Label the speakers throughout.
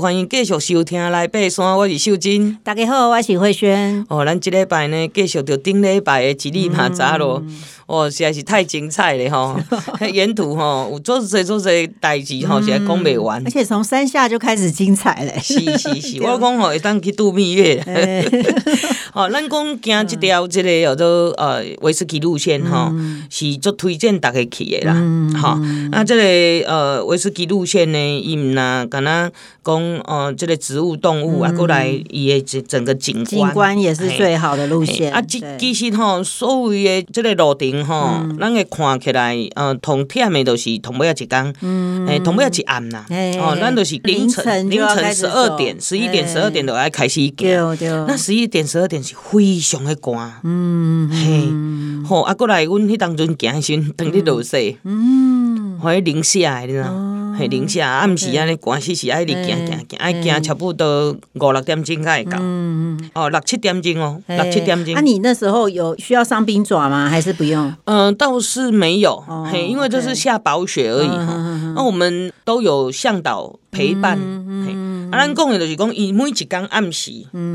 Speaker 1: 欢迎继续收听来爬山，我是秀珍。
Speaker 2: 大家好，我是慧萱。
Speaker 1: 哦，咱即礼拜呢，继续着顶礼拜的一里马扎罗，嗯、哦，实在是太精彩了吼！沿途吼有做侪做侪代志吼，实在讲不完。
Speaker 2: 而且从山下就开始精彩嘞！
Speaker 1: 是是是，我讲吼会当去度蜜月。哦，咱讲行即条即个叫做呃威士忌路线吼，嗯、是足推荐大家去的啦。好、嗯，那这个呃威士忌路线呢，伊毋若敢若讲。哦，这个植物、动物啊，过来伊的整整个景观，
Speaker 2: 景观也是最好的路线。
Speaker 1: 啊，其其实吼，所谓的这个路程吼，咱会看起来，呃，同忝的都是同尾仔一工，诶，同尾仔一暗呐。哦，咱都是凌晨凌晨十二点、十一点、十二点都要开始行。那十一点、十二点是非常的寒。嗯，嘿，好啊，过来，阮迄当阵行时，等你落雪，嗯，会零下，你知道。系零下，啊，毋是安尼，寒死死，爱你行行行，爱行差不多五六点钟才会到。哦，六七点钟哦，六七点钟。
Speaker 2: 那你那时候有需要上冰爪吗？还是不用？
Speaker 1: 嗯，倒是没有，嘿，因为这是下薄雪而已哈。那我们都有向导陪伴。啊，咱讲的就是讲，伊每一工暗时，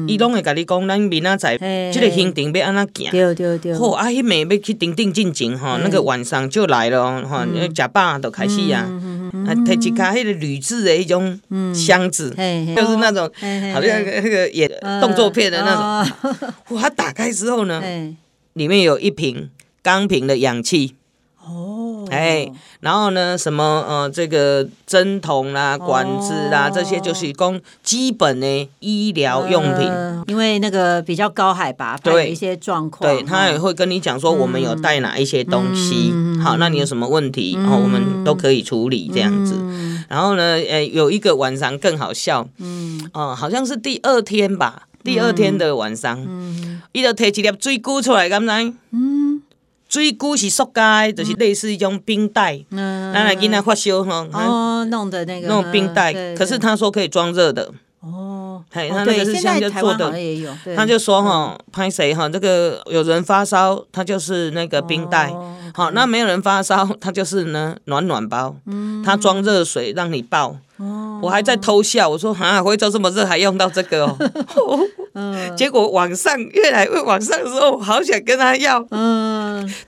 Speaker 1: 伊拢会甲你讲，咱明仔载这个行程要安怎行。对对对。好，啊，迄暝要去顶顶进前吼，那个晚上就来了吼，食饱就开始啊。啊，提一卡迄个铝制的一种箱子，就是那种好像那个演动作片的那种。哇，它打开之后呢，里面有一瓶钢瓶的氧气。哦，哎，然后呢，什么呃，这个针筒啦、管子啦，这些就是供基本的医疗用品。
Speaker 2: 因为那个比较高海拔，对有一些状况。
Speaker 1: 对，他也会跟你讲说，我们有带哪一些东西。好，那你有什么问题，然后我们都可以处理这样子。然后呢，呃，有一个晚上更好笑，嗯，哦，好像是第二天吧，第二天的晚上，嗯，伊就提一粒水龟出来，敢知？嗯。水龟是塑胶，就是类似一种冰袋，拿来给他发烧哈。
Speaker 2: 哦，弄的那个
Speaker 1: 那种冰袋，可是他说可以装热的。哦，嘿，他那个是现在做的，他就说哈，拍谁哈，这个有人发烧，他就是那个冰袋。好，那没有人发烧，他就是呢暖暖包。嗯，他装热水让你抱。哦，我还在偷笑，我说啊，惠州这么热还用到这个哦。嗯，结果晚上越来越晚上的时候，好想跟他要。嗯，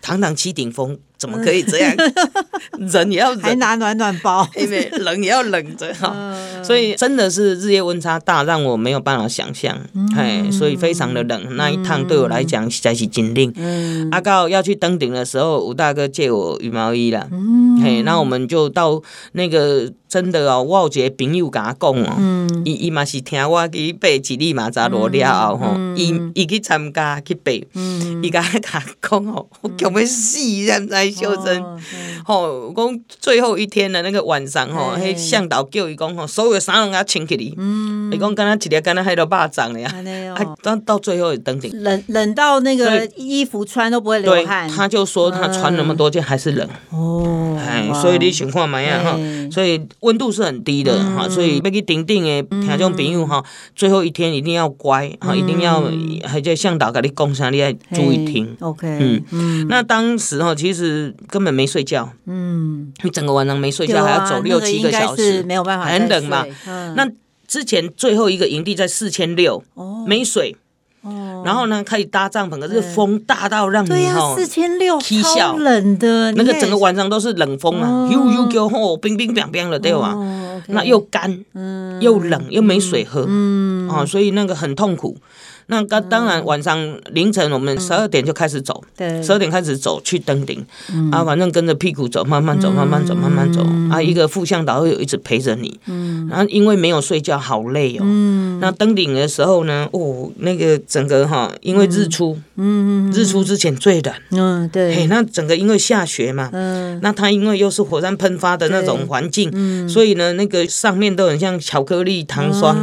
Speaker 1: 堂堂七顶峰。怎么可以这样？人也要忍，
Speaker 2: 还拿暖暖包，
Speaker 1: 因为冷也要冷着哈。所以真的是日夜温差大，让我没有办法想象。哎，所以非常的冷。那一趟对我来讲实在是真冷。阿告要去登顶的时候，吴大哥借我羽毛衣了。嘿，那我们就到那个真的哦，我有一个朋友跟他讲哦，伊伊嘛是听我去爬几里马扎罗了后吼，伊伊去参加去爬，伊甲他讲哦，我恐要死现在。秀真，吼，讲最后一天的那个晚上，吼，迄向导叫伊讲，吼，所有的衫拢要穿起哩，嗯，伊讲敢若一日敢若迄个肉粽了呀，啊，到到最后登顶，
Speaker 2: 冷冷到那个衣服穿都不会流汗，
Speaker 1: 他就说他穿那么多件还是冷，哦，哎，所以你想看嘛样哈，所以温度是很低的哈，所以要去顶顶的听众朋友哈，最后一天一定要乖哈，一定要还叫向导跟你讲啥，你要注意听，OK，嗯，那当时哈，其实。根本没睡觉，嗯，你整个晚上没睡觉，还要走六七个小时，
Speaker 2: 没有办法，
Speaker 1: 很冷嘛。那之前最后一个营地在四千六，没水，然后呢可以搭帐篷，可是风大到让你哈，
Speaker 2: 四千六，超冷的，
Speaker 1: 那个整个晚上都是冷风啊，又又叫吼冰冰冰冰的，对吧？那又干，又冷，又没水喝，啊，所以那个很痛苦。那当当然，晚上凌晨我们十二点就开始走，十二点开始走去登顶，啊，反正跟着屁股走，慢慢走，慢慢走，慢慢走，啊，一个副向导会有一直陪着你，然后因为没有睡觉，好累哦，那登顶的时候呢，哦，那个整个哈，因为日出，日出之前最冷，嗯，对，那整个因为下雪嘛，那它因为又是火山喷发的那种环境，所以呢，那个上面都很像巧克力糖霜，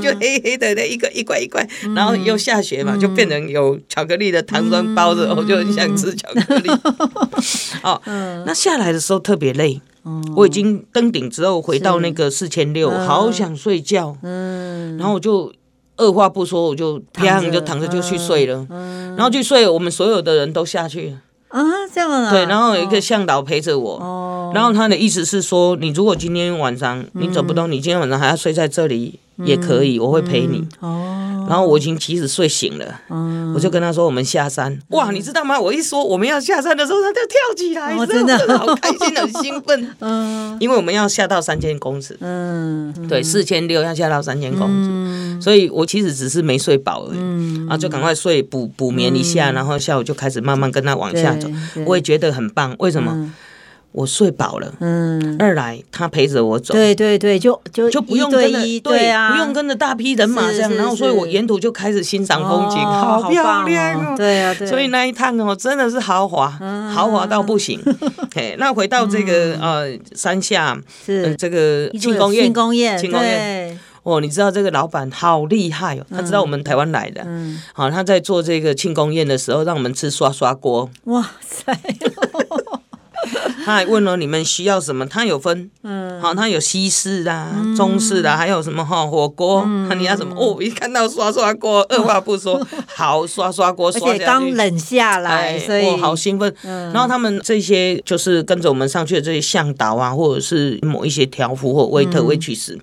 Speaker 1: 就黑黑的那一个一块一块。然后又下雪嘛，就变成有巧克力的糖霜包着，我就很想吃巧克力。哦，那下来的时候特别累，我已经登顶之后回到那个四千六，好想睡觉。嗯，然后我就二话不说，我就啪就躺着就去睡了。然后去睡，我们所有的人都下去了。啊，这样啊？对，然后有一个向导陪着我。哦。然后他的意思是说，你如果今天晚上你走不动，你今天晚上还要睡在这里也可以，我会陪你。哦，然后我已经其实睡醒了，我就跟他说我们下山。哇，你知道吗？我一说我们要下山的时候，他就跳起来，真的好开心，很兴奋。嗯，因为我们要下到三千公尺。嗯，对，四千六要下到三千公尺，所以我其实只是没睡饱而已。嗯，然后就赶快睡补补眠一下，然后下午就开始慢慢跟他往下走。我也觉得很棒，为什么？我睡饱了，嗯，二来他陪着我走，
Speaker 2: 对对对，就就
Speaker 1: 就不用跟着，对啊，不用跟着大批人马这样，然后所以我沿途就开始欣赏风景，好漂亮哦，对啊，所以那一趟哦真的是豪华，豪华到不行。嘿，那回到这个呃山下是。这个庆功宴，庆功宴，庆功宴，哦，你知道这个老板好厉害哦，他知道我们台湾来的，嗯，好，他在做这个庆功宴的时候，让我们吃刷刷锅，哇塞。他还问了你们需要什么？他有分，嗯，好，他有西式的、中式的，还有什么哈火锅？你要什么？哦，一看到刷刷锅，二话不说，好刷刷锅，刷下去，
Speaker 2: 刚冷下来，所以
Speaker 1: 好兴奋。然后他们这些就是跟着我们上去的这些向导啊，或者是某一些条幅或 waiter waitress，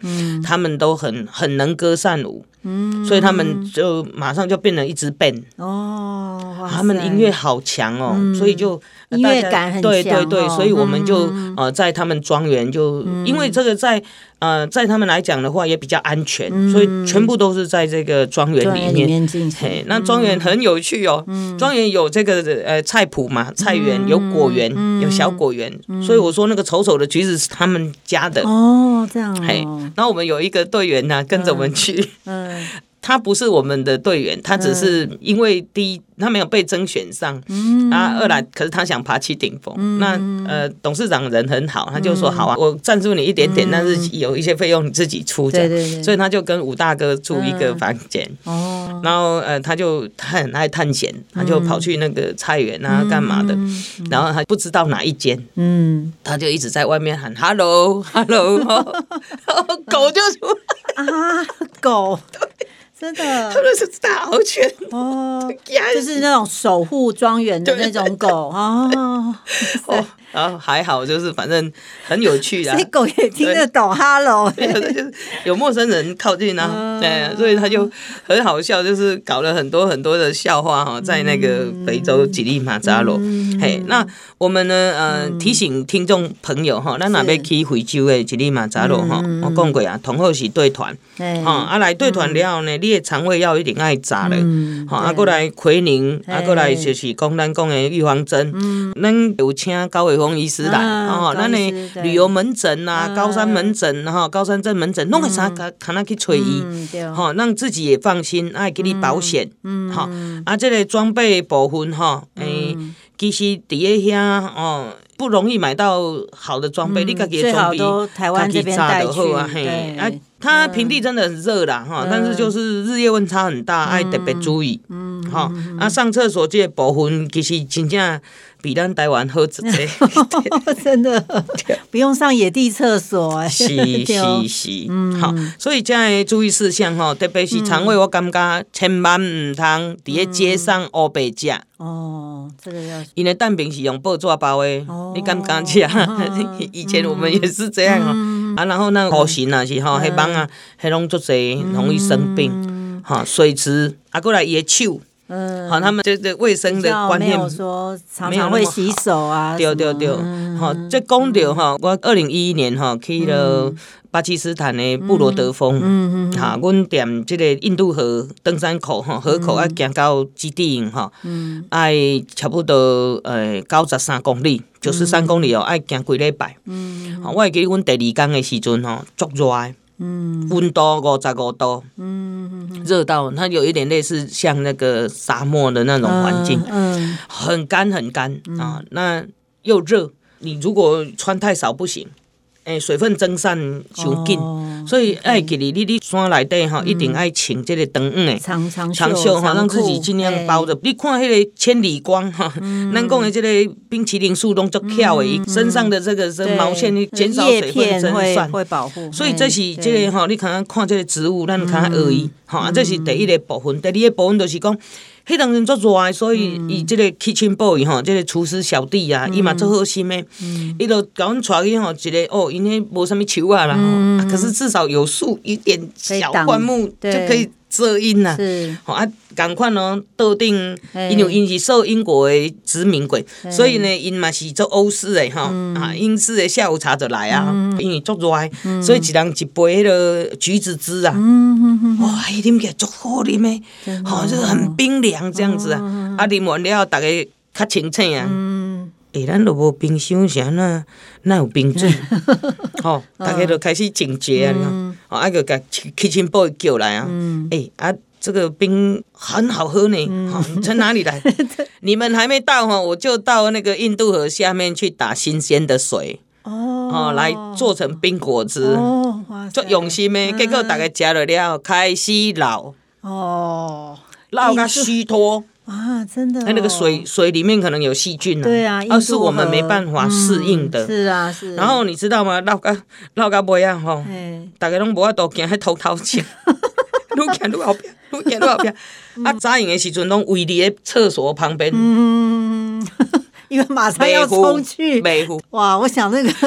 Speaker 1: 他们都很很能歌善舞。嗯，所以他们就马上就变成一支 band 哦，他们音乐好强哦，所以就
Speaker 2: 音乐感很强，
Speaker 1: 对对对，所以我们就呃在他们庄园就因为这个在。呃，在他们来讲的话也比较安全，所以全部都是在这个庄园里面。嘿，那庄园很有趣哦，庄园有这个呃菜圃嘛，菜园有果园，有小果园，所以我说那个丑丑的橘子是他们家的
Speaker 2: 哦，这样。
Speaker 1: 嘿，然后我们有一个队员呢，跟着我们去。嗯。他不是我们的队员，他只是因为第一他没有被甄选上，嗯、啊，二来可是他想爬起顶峰。嗯、那呃，董事长人很好，他就说好啊，我赞助你一点点，嗯、但是有一些费用你自己出。对对对。所以他就跟武大哥住一个房间。哦。然后呃，他就他很爱探险，他就跑去那个菜园啊，干嘛的？嗯、然后他不知道哪一间，嗯，他就一直在外面喊 “hello，hello”，狗就出来
Speaker 2: 啊，狗。真的，
Speaker 1: 他们是大獒犬。哦，
Speaker 2: 就是那种守护庄园的那种狗。啊。哦
Speaker 1: 然后还好，就是反正很有趣的，
Speaker 2: 狗也听得懂 “hello”，
Speaker 1: 就是有陌生人靠近啊，对，所以他就很好笑，就是搞了很多很多的笑话哈，在那个非洲吉力马扎罗。嘿，那我们呢，呃，提醒听众朋友哈，咱那边去非洲的吉力马扎罗哈，我讲过啊，同好是对团，哈，啊来对团了后呢，你的肠胃要一定爱炸的，哈，啊过来奎宁，啊过来就是讲咱讲的预防针，咱有请高伟峰。医师来哦，那你旅游门诊呐，高山门诊哈，高山症门诊，弄个啥看看他去催医，哈，让自己也放心，爱给你保险，哈，啊，这个装备部分哈，诶，其实底下遐哦，不容易买到好的装备，你家己的装备，
Speaker 2: 台湾这边带去啊，嘿，
Speaker 1: 啊，它平地真的很热啦，哈，但是就是日夜温差很大，爱特别注意，嗯，哈，啊，上厕所这个部分其实真正。比咱台湾好一些，
Speaker 2: 真的不用上野地厕所哎。
Speaker 1: 是 是是，好，所以这样注意事项吼，特别是肠胃，我感觉千万唔通伫咧街上乌白食。哦，这个要。因为蛋饼是用报纸包的，你敢不敢吃啊？以前我们也是这样哦。啊，然后那个护士啊是吼，黑帮啊，黑龙做侪容易生病，哈，水池啊过来也手。嗯，好，他们这这卫生的观念，没有
Speaker 2: 说常常会洗手啊，
Speaker 1: 对对对，好，这讲到哈，我二零一一年哈去了巴基斯坦的布罗德峰，嗯嗯，哈，阮踮这个印度河登山口哈，河口要行到基地营哈，嗯，爱差不多呃九十三公里，九十三公里哦，爱行几礼拜，嗯，好，我会记得阮第二天的时阵吼，足热。嗯，温度五十五度，嗯，热到它有一点类似像那个沙漠的那种环境，嗯，很干很干。啊，那又热，你如果穿太少不行。诶，水分蒸散伤紧，所以爱给你你你山内底吼，一定爱穿这个长长长袖哈，让自己尽量包着。你看迄个千里光哈，咱讲的这个冰淇淋树拢足巧诶，身上的这个是毛线，你减少水分蒸散会保护。所以这是这个吼，你看看这个植物，咱看而已哈，这是第一个部分。第二个部分就是讲。迄当阵足热，所以伊即个 kitchen boy 吼，即个厨师小弟啊，伊嘛做好心诶，伊就甲阮带去吼一个哦，因迄无啥物树啊啦，可是至少有树，一点小灌木就可以遮阴呐。吼啊，共款哦，桌顶，因为因是受英国的殖民过，所以呢，因嘛是做欧式诶吼，啊，英式诶下午茶就来啊，因为足热，所以一人一杯迄个橘子汁啊，哇，伊啉起来足好啉诶，吼，就是很冰凉。这样子啊，啊，啉完了，大家较清醒啊。诶，咱都无冰箱，是安怎？哪有冰水？吼，大家都开始警觉啊。哦，啊，就甲 kitchen boy 叫来啊。诶，啊，这个冰很好喝呢。哈，从哪里来？你们还没到哈，我就到那个印度河下面去打新鲜的水。哦，来做成冰果汁。哦，足用心的。结果大家吃了了，开始老。哦。老个虚脱
Speaker 2: 啊，真的，
Speaker 1: 那那个水水里面可能有细菌啊，
Speaker 2: 对啊，
Speaker 1: 而是我们没办法适应的。
Speaker 2: 是啊，是。
Speaker 1: 然后你知道吗？老个老个尾啊，吼，大家拢无法度行，还偷偷吃，愈行愈后边，愈行愈后边。啊，早用的时阵拢围伫个厕所旁边，
Speaker 2: 嗯，因为马上要冲去，哇，我想那个。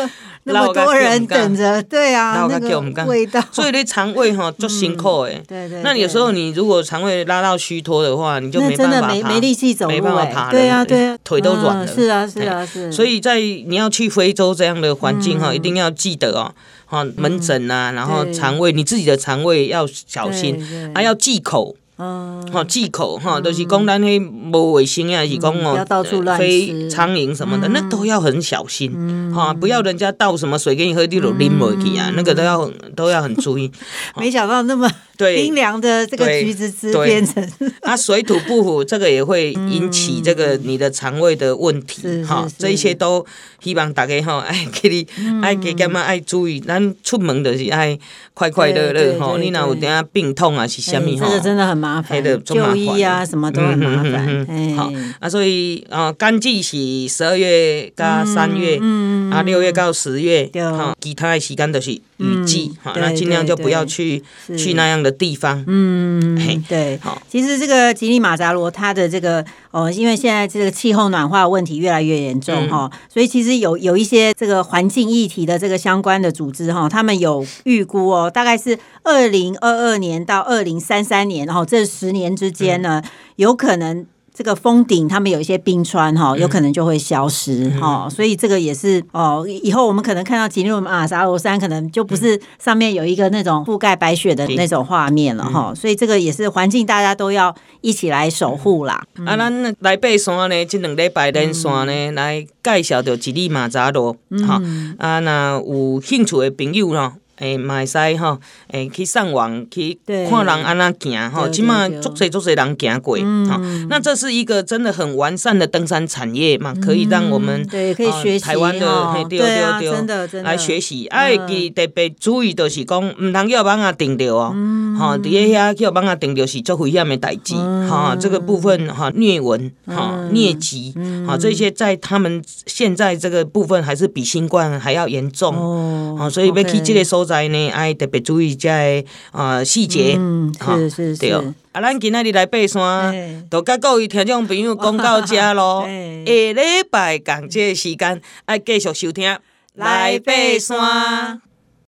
Speaker 2: 那么多人等着，对啊，那个味道，
Speaker 1: 所以你肠胃哈就辛苦哎。对对。那有时候你如果肠胃拉到虚脱的话，你就没办法
Speaker 2: 没没力气走路，
Speaker 1: 没办法爬，
Speaker 2: 对啊对啊，
Speaker 1: 腿都软了。
Speaker 2: 是啊是啊是。
Speaker 1: 所以在你要去非洲这样的环境哈，一定要记得哦，哈门诊啊，然后肠胃你自己的肠胃要小心，还要忌口。嗯，好忌口哈，都是讲咱迄无卫生啊，是讲哦，飞苍蝇什么的，那都要很小心哈，不要人家倒什么水给你喝，你就啉没去啊，那个都要都要很注意。
Speaker 2: 没想到那么冰凉的这个橘子汁变成，
Speaker 1: 啊，水土不服，这个也会引起这个你的肠胃的问题哈，这一些都希望大家哈，爱给你爱给干嘛爱注意，咱出门就是爱快快乐乐哈，你若有点病痛啊是虾米哈，
Speaker 2: 这个真的很麻。麻烦的就医啊，什么都很麻烦。
Speaker 1: 好，啊，所以啊，干季是十二月加三月，啊，六月到十月，哈，其他的时间都是雨季，哈，那尽量就不要去去那样的地方。
Speaker 2: 嗯，对。好，其实这个吉利马扎罗，它的这个哦，因为现在这个气候暖化问题越来越严重哈，所以其实有有一些这个环境议题的这个相关的组织哈，他们有预估哦，大概是二零二二年到二零三三年，然后这。这十年之间呢，嗯、有可能这个峰顶他们有一些冰川哈，有可能就会消失哈，嗯、所以这个也是哦，以后我们可能看到吉力马扎罗山，可能就不是上面有一个那种覆盖白雪的那种画面了哈，嗯、所以这个也是环境，大家都要一起来守护啦。嗯、
Speaker 1: 啊，咱来爬山呢，这两礼拜连山呢，嗯、来介绍到吉力马扎罗哈，嗯、啊，那有兴趣的朋友呢。诶，嘛会使吼，诶，去上网去看人安怎行吼，起码足侪足侪人行过，哈，那这是一个真的很完善的登山产业嘛，可以让我们
Speaker 2: 对可以学习
Speaker 1: 台湾的对啊，真的真的。来学习，哎，记特别注意就是讲，毋通叫蠓仔叮着哦，哈，伫个遐叫蠓仔叮着是足危险的代志，哈，这个部分哈，疟蚊哈，疟疾哈，这些在他们现在这个部分还是比新冠还要严重，哦，所以要去这个所。在呢，爱特别注意这啊细节，
Speaker 2: 嗯，是是是。
Speaker 1: 啊，咱今仔日来爬山，都甲各位听众朋友讲到这 咯。下礼拜同这个时间爱继续收听来爬山。